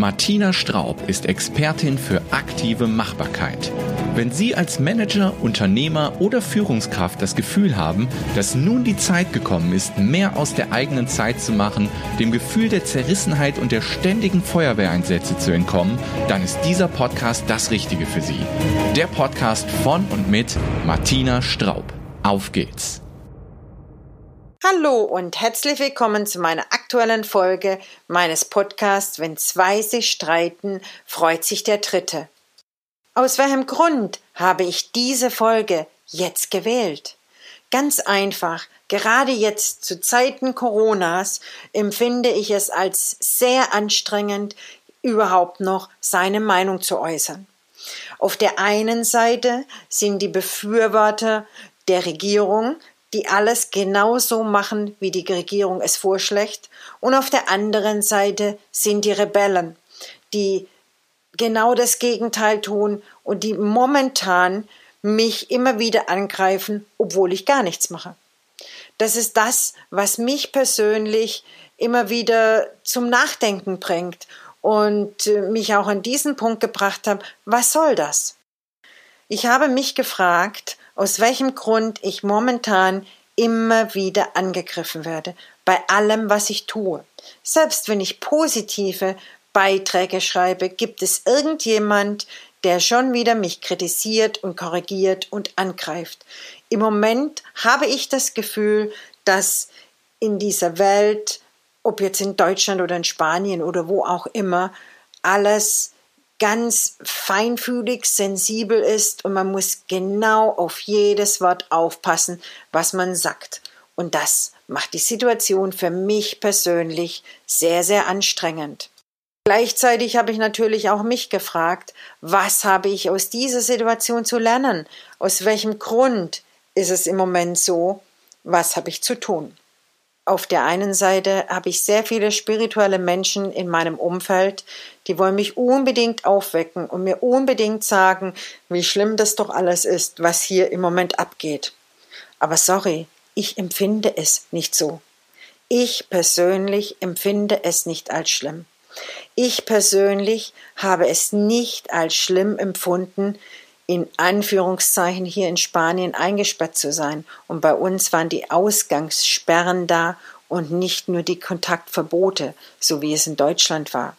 Martina Straub ist Expertin für aktive Machbarkeit. Wenn Sie als Manager, Unternehmer oder Führungskraft das Gefühl haben, dass nun die Zeit gekommen ist, mehr aus der eigenen Zeit zu machen, dem Gefühl der Zerrissenheit und der ständigen Feuerwehreinsätze zu entkommen, dann ist dieser Podcast das Richtige für Sie. Der Podcast von und mit Martina Straub. Auf geht's! Hallo und herzlich willkommen zu meiner aktuellen Folge meines Podcasts Wenn zwei sich streiten, freut sich der Dritte. Aus welchem Grund habe ich diese Folge jetzt gewählt? Ganz einfach, gerade jetzt zu Zeiten Coronas empfinde ich es als sehr anstrengend, überhaupt noch seine Meinung zu äußern. Auf der einen Seite sind die Befürworter der Regierung die alles genauso machen, wie die Regierung es vorschlägt, und auf der anderen Seite sind die Rebellen, die genau das Gegenteil tun und die momentan mich immer wieder angreifen, obwohl ich gar nichts mache. Das ist das, was mich persönlich immer wieder zum Nachdenken bringt und äh, mich auch an diesen Punkt gebracht hat, was soll das? Ich habe mich gefragt, aus welchem Grund ich momentan immer wieder angegriffen werde, bei allem, was ich tue. Selbst wenn ich positive Beiträge schreibe, gibt es irgendjemand, der schon wieder mich kritisiert und korrigiert und angreift. Im Moment habe ich das Gefühl, dass in dieser Welt, ob jetzt in Deutschland oder in Spanien oder wo auch immer, alles ganz feinfühlig, sensibel ist und man muss genau auf jedes Wort aufpassen, was man sagt. Und das macht die Situation für mich persönlich sehr, sehr anstrengend. Gleichzeitig habe ich natürlich auch mich gefragt, was habe ich aus dieser Situation zu lernen? Aus welchem Grund ist es im Moment so? Was habe ich zu tun? Auf der einen Seite habe ich sehr viele spirituelle Menschen in meinem Umfeld, die wollen mich unbedingt aufwecken und mir unbedingt sagen, wie schlimm das doch alles ist, was hier im Moment abgeht. Aber sorry, ich empfinde es nicht so. Ich persönlich empfinde es nicht als schlimm. Ich persönlich habe es nicht als schlimm empfunden, in Anführungszeichen hier in Spanien eingesperrt zu sein. Und bei uns waren die Ausgangssperren da und nicht nur die Kontaktverbote, so wie es in Deutschland war.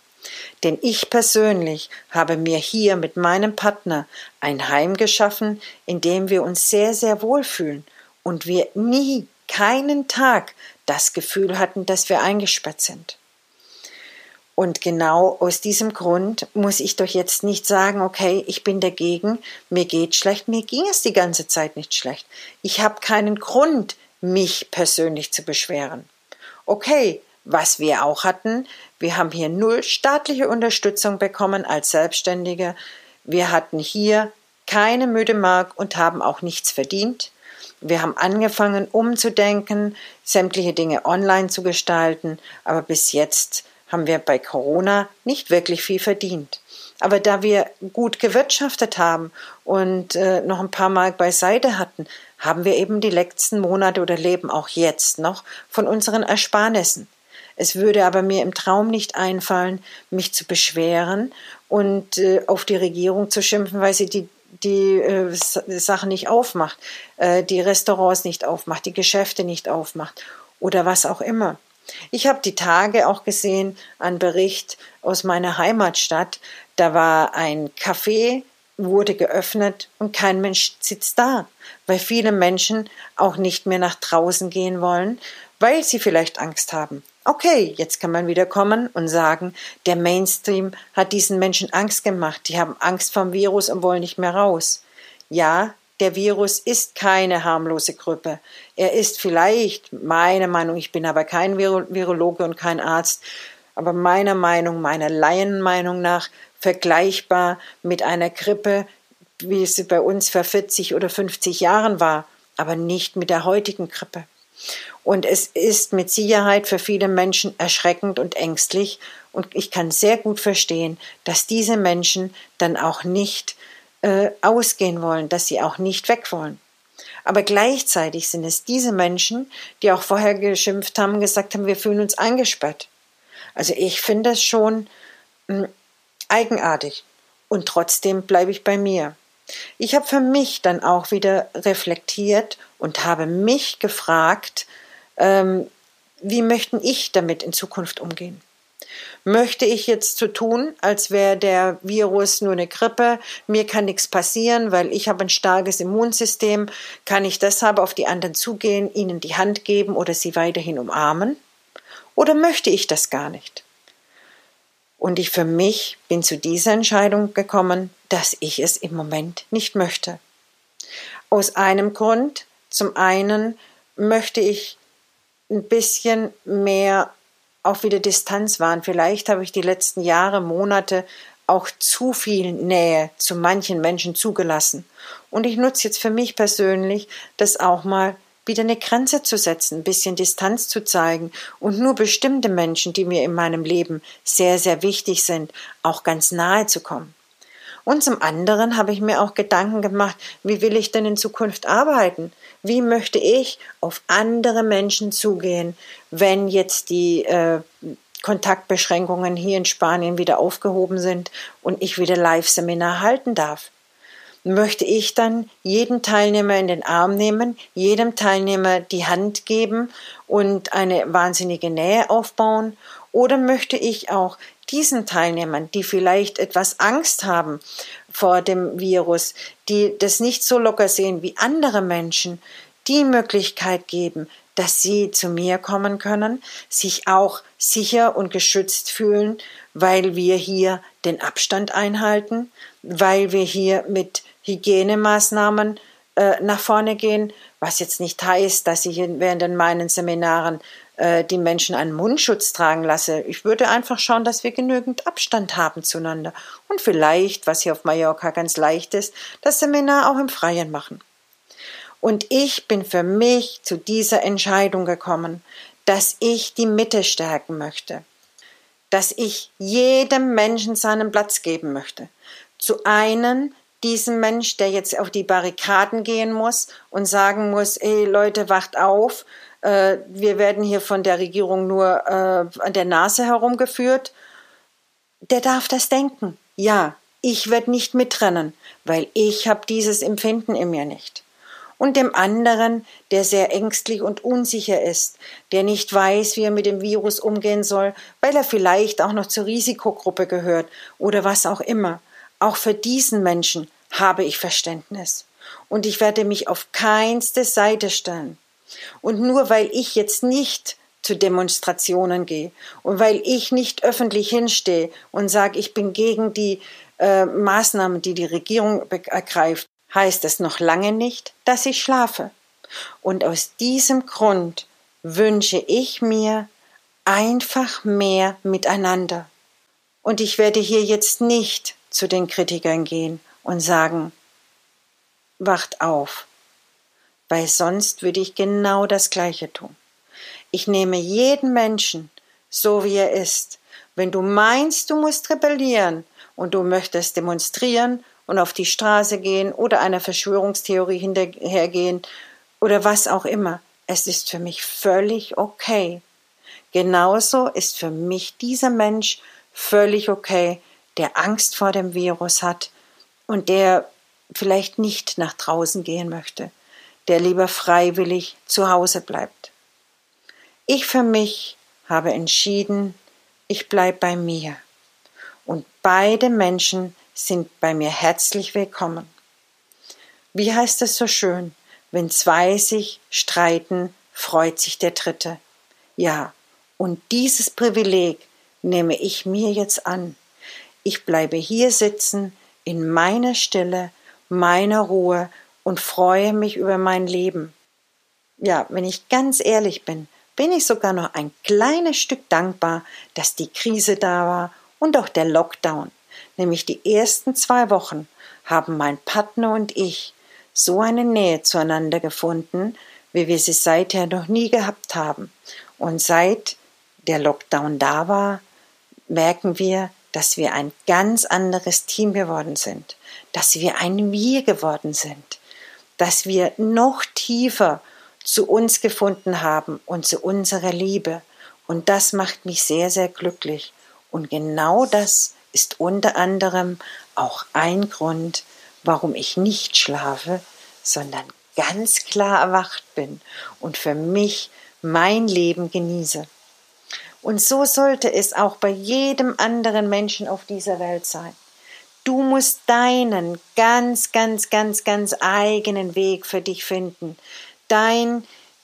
Denn ich persönlich habe mir hier mit meinem Partner ein Heim geschaffen, in dem wir uns sehr, sehr wohlfühlen und wir nie, keinen Tag das Gefühl hatten, dass wir eingesperrt sind. Und genau aus diesem Grund muss ich doch jetzt nicht sagen, okay, ich bin dagegen, mir geht schlecht, mir ging es die ganze Zeit nicht schlecht. Ich habe keinen Grund, mich persönlich zu beschweren. Okay, was wir auch hatten, wir haben hier null staatliche Unterstützung bekommen als Selbstständige. Wir hatten hier keine müde Mark und haben auch nichts verdient. Wir haben angefangen, umzudenken, sämtliche Dinge online zu gestalten, aber bis jetzt haben wir bei Corona nicht wirklich viel verdient. Aber da wir gut gewirtschaftet haben und äh, noch ein paar Mark beiseite hatten, haben wir eben die letzten Monate oder leben auch jetzt noch von unseren Ersparnissen. Es würde aber mir im Traum nicht einfallen, mich zu beschweren und äh, auf die Regierung zu schimpfen, weil sie die die äh, Sachen nicht aufmacht, äh, die Restaurants nicht aufmacht, die Geschäfte nicht aufmacht oder was auch immer. Ich habe die Tage auch gesehen, einen Bericht aus meiner Heimatstadt. Da war ein Café, wurde geöffnet und kein Mensch sitzt da, weil viele Menschen auch nicht mehr nach draußen gehen wollen, weil sie vielleicht Angst haben. Okay, jetzt kann man wieder kommen und sagen, der Mainstream hat diesen Menschen Angst gemacht, die haben Angst vom Virus und wollen nicht mehr raus. Ja, der Virus ist keine harmlose Grippe. Er ist vielleicht, meine Meinung, ich bin aber kein Virologe und kein Arzt, aber meiner Meinung, meiner Laienmeinung nach vergleichbar mit einer Grippe, wie sie bei uns vor 40 oder 50 Jahren war, aber nicht mit der heutigen Grippe. Und es ist mit Sicherheit für viele Menschen erschreckend und ängstlich. Und ich kann sehr gut verstehen, dass diese Menschen dann auch nicht äh, ausgehen wollen, dass sie auch nicht weg wollen. Aber gleichzeitig sind es diese Menschen, die auch vorher geschimpft haben, gesagt haben, wir fühlen uns eingesperrt. Also ich finde es schon mh, hm, eigenartig. Und trotzdem bleibe ich bei mir. Ich habe für mich dann auch wieder reflektiert und habe mich gefragt, ähm, wie möchten ich damit in Zukunft umgehen? Möchte ich jetzt so tun, als wäre der Virus nur eine Grippe, mir kann nichts passieren, weil ich habe ein starkes Immunsystem, kann ich deshalb auf die anderen zugehen, ihnen die Hand geben oder sie weiterhin umarmen? Oder möchte ich das gar nicht? Und ich für mich bin zu dieser Entscheidung gekommen, dass ich es im Moment nicht möchte. Aus einem Grund. Zum einen möchte ich ein bisschen mehr auch wieder Distanz waren. Vielleicht habe ich die letzten Jahre, Monate auch zu viel Nähe zu manchen Menschen zugelassen. Und ich nutze jetzt für mich persönlich, das auch mal wieder eine Grenze zu setzen, ein bisschen Distanz zu zeigen und nur bestimmte Menschen, die mir in meinem Leben sehr, sehr wichtig sind, auch ganz nahe zu kommen. Und zum anderen habe ich mir auch Gedanken gemacht, wie will ich denn in Zukunft arbeiten? Wie möchte ich auf andere Menschen zugehen, wenn jetzt die äh, Kontaktbeschränkungen hier in Spanien wieder aufgehoben sind und ich wieder Live-Seminar halten darf? Möchte ich dann jeden Teilnehmer in den Arm nehmen, jedem Teilnehmer die Hand geben und eine wahnsinnige Nähe aufbauen? Oder möchte ich auch diesen Teilnehmern, die vielleicht etwas Angst haben vor dem Virus, die das nicht so locker sehen wie andere Menschen, die Möglichkeit geben, dass sie zu mir kommen können, sich auch sicher und geschützt fühlen, weil wir hier den Abstand einhalten, weil wir hier mit Hygienemaßnahmen äh, nach vorne gehen, was jetzt nicht heißt, dass ich während meinen Seminaren äh, die Menschen einen Mundschutz tragen lasse. Ich würde einfach schauen, dass wir genügend Abstand haben zueinander und vielleicht, was hier auf Mallorca ganz leicht ist, das Seminar auch im Freien machen. Und ich bin für mich zu dieser Entscheidung gekommen, dass ich die Mitte stärken möchte, dass ich jedem Menschen seinen Platz geben möchte. Zu einen, diesem Mensch, der jetzt auf die Barrikaden gehen muss und sagen muss, ey Leute, wacht auf, äh, wir werden hier von der Regierung nur äh, an der Nase herumgeführt, der darf das denken. Ja, ich werde nicht mitrennen, weil ich habe dieses Empfinden in mir nicht. Und dem anderen, der sehr ängstlich und unsicher ist, der nicht weiß, wie er mit dem Virus umgehen soll, weil er vielleicht auch noch zur Risikogruppe gehört oder was auch immer. Auch für diesen Menschen habe ich Verständnis. Und ich werde mich auf keinste Seite stellen. Und nur weil ich jetzt nicht zu Demonstrationen gehe und weil ich nicht öffentlich hinstehe und sage, ich bin gegen die äh, Maßnahmen, die die Regierung ergreift, heißt es noch lange nicht, dass ich schlafe. Und aus diesem Grund wünsche ich mir einfach mehr miteinander. Und ich werde hier jetzt nicht zu den Kritikern gehen und sagen, wacht auf, weil sonst würde ich genau das Gleiche tun. Ich nehme jeden Menschen so wie er ist. Wenn du meinst, du musst rebellieren und du möchtest demonstrieren und auf die Straße gehen oder einer Verschwörungstheorie hinterhergehen oder was auch immer, es ist für mich völlig okay. Genauso ist für mich dieser Mensch völlig okay, der Angst vor dem Virus hat und der vielleicht nicht nach draußen gehen möchte der lieber freiwillig zu Hause bleibt. Ich für mich habe entschieden, ich bleibe bei mir. Und beide Menschen sind bei mir herzlich willkommen. Wie heißt es so schön? Wenn zwei sich streiten, freut sich der Dritte. Ja, und dieses Privileg nehme ich mir jetzt an. Ich bleibe hier sitzen, in meiner Stille, meiner Ruhe und freue mich über mein Leben. Ja, wenn ich ganz ehrlich bin, bin ich sogar noch ein kleines Stück dankbar, dass die Krise da war und auch der Lockdown. Nämlich die ersten zwei Wochen haben mein Partner und ich so eine Nähe zueinander gefunden, wie wir sie seither noch nie gehabt haben. Und seit der Lockdown da war, merken wir, dass wir ein ganz anderes Team geworden sind, dass wir ein Wir geworden sind dass wir noch tiefer zu uns gefunden haben und zu unserer Liebe. Und das macht mich sehr, sehr glücklich. Und genau das ist unter anderem auch ein Grund, warum ich nicht schlafe, sondern ganz klar erwacht bin und für mich mein Leben genieße. Und so sollte es auch bei jedem anderen Menschen auf dieser Welt sein. Du musst deinen ganz, ganz, ganz, ganz eigenen Weg für dich finden. Dein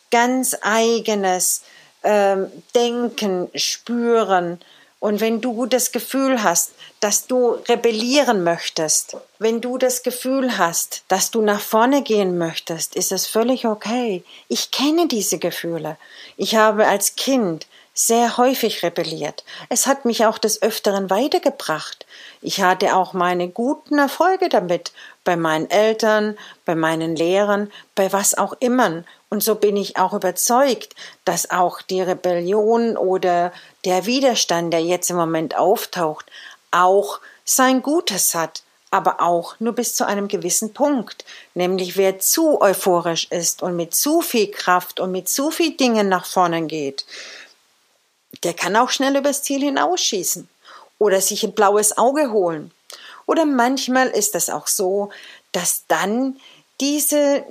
ganz eigenes ähm, Denken, Spüren. Und wenn du das Gefühl hast, dass du rebellieren möchtest, wenn du das Gefühl hast, dass du nach vorne gehen möchtest, ist es völlig okay. Ich kenne diese Gefühle. Ich habe als Kind sehr häufig rebelliert. Es hat mich auch des Öfteren weitergebracht. Ich hatte auch meine guten Erfolge damit, bei meinen Eltern, bei meinen Lehrern, bei was auch immer. Und so bin ich auch überzeugt, dass auch die Rebellion oder der Widerstand, der jetzt im Moment auftaucht, auch sein Gutes hat, aber auch nur bis zu einem gewissen Punkt. Nämlich wer zu euphorisch ist und mit zu viel Kraft und mit zu viel Dingen nach vorne geht, der kann auch schnell übers Ziel hinausschießen oder sich ein blaues Auge holen. Oder manchmal ist es auch so, dass dann diese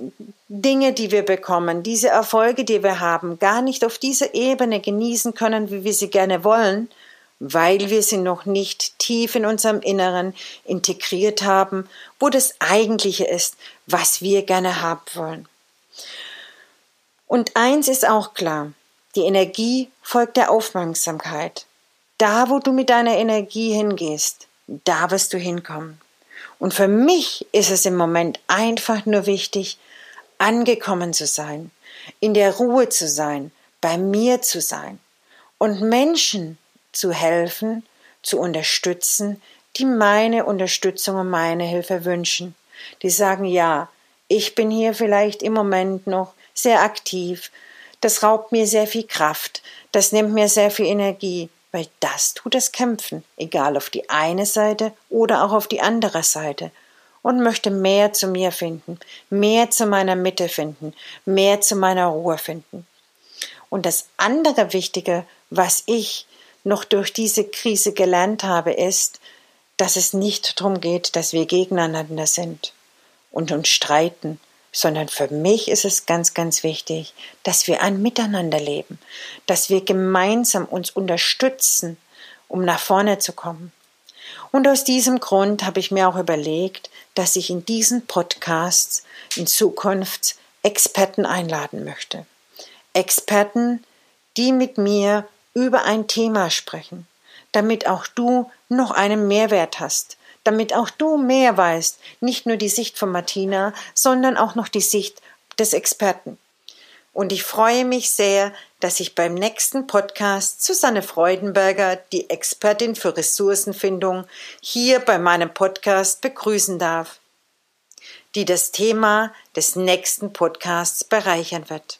Dinge, die wir bekommen, diese Erfolge, die wir haben, gar nicht auf dieser Ebene genießen können, wie wir sie gerne wollen, weil wir sie noch nicht tief in unserem Inneren integriert haben, wo das Eigentliche ist, was wir gerne haben wollen. Und eins ist auch klar, die Energie folgt der Aufmerksamkeit. Da, wo du mit deiner Energie hingehst, da wirst du hinkommen. Und für mich ist es im Moment einfach nur wichtig, angekommen zu sein, in der Ruhe zu sein, bei mir zu sein und Menschen zu helfen, zu unterstützen, die meine Unterstützung und meine Hilfe wünschen. Die sagen, ja, ich bin hier vielleicht im Moment noch sehr aktiv, das raubt mir sehr viel Kraft, das nimmt mir sehr viel Energie, weil das tut das Kämpfen, egal auf die eine Seite oder auch auf die andere Seite, und möchte mehr zu mir finden, mehr zu meiner Mitte finden, mehr zu meiner Ruhe finden. Und das andere Wichtige, was ich noch durch diese Krise gelernt habe, ist, dass es nicht darum geht, dass wir gegeneinander sind und uns streiten, sondern für mich ist es ganz, ganz wichtig, dass wir ein Miteinander leben, dass wir gemeinsam uns unterstützen, um nach vorne zu kommen. Und aus diesem Grund habe ich mir auch überlegt, dass ich in diesen Podcasts in Zukunft Experten einladen möchte. Experten, die mit mir über ein Thema sprechen, damit auch du noch einen Mehrwert hast, damit auch du mehr weißt, nicht nur die Sicht von Martina, sondern auch noch die Sicht des Experten. Und ich freue mich sehr, dass ich beim nächsten Podcast Susanne Freudenberger, die Expertin für Ressourcenfindung, hier bei meinem Podcast begrüßen darf, die das Thema des nächsten Podcasts bereichern wird.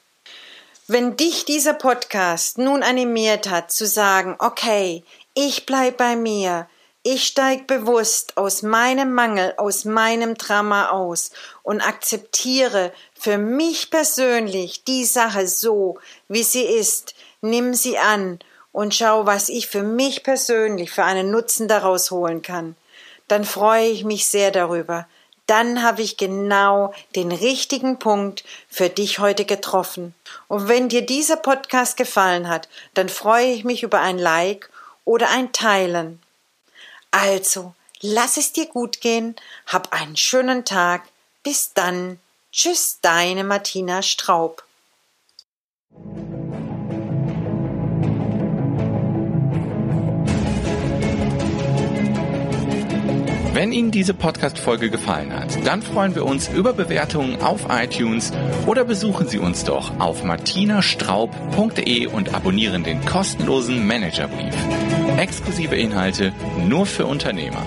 Wenn dich dieser Podcast nun animiert hat zu sagen, okay, ich bleib bei mir, ich steig bewusst aus meinem Mangel, aus meinem Drama aus und akzeptiere für mich persönlich die Sache so, wie sie ist. Nimm sie an und schau, was ich für mich persönlich für einen Nutzen daraus holen kann. Dann freue ich mich sehr darüber. Dann habe ich genau den richtigen Punkt für dich heute getroffen. Und wenn dir dieser Podcast gefallen hat, dann freue ich mich über ein Like oder ein Teilen. Also, lass es dir gut gehen, hab einen schönen Tag. Bis dann. Tschüss, deine Martina Straub. Wenn Ihnen diese Podcast-Folge gefallen hat, dann freuen wir uns über Bewertungen auf iTunes oder besuchen Sie uns doch auf martinastraub.de und abonnieren den kostenlosen Managerbrief. Exklusive Inhalte nur für Unternehmer.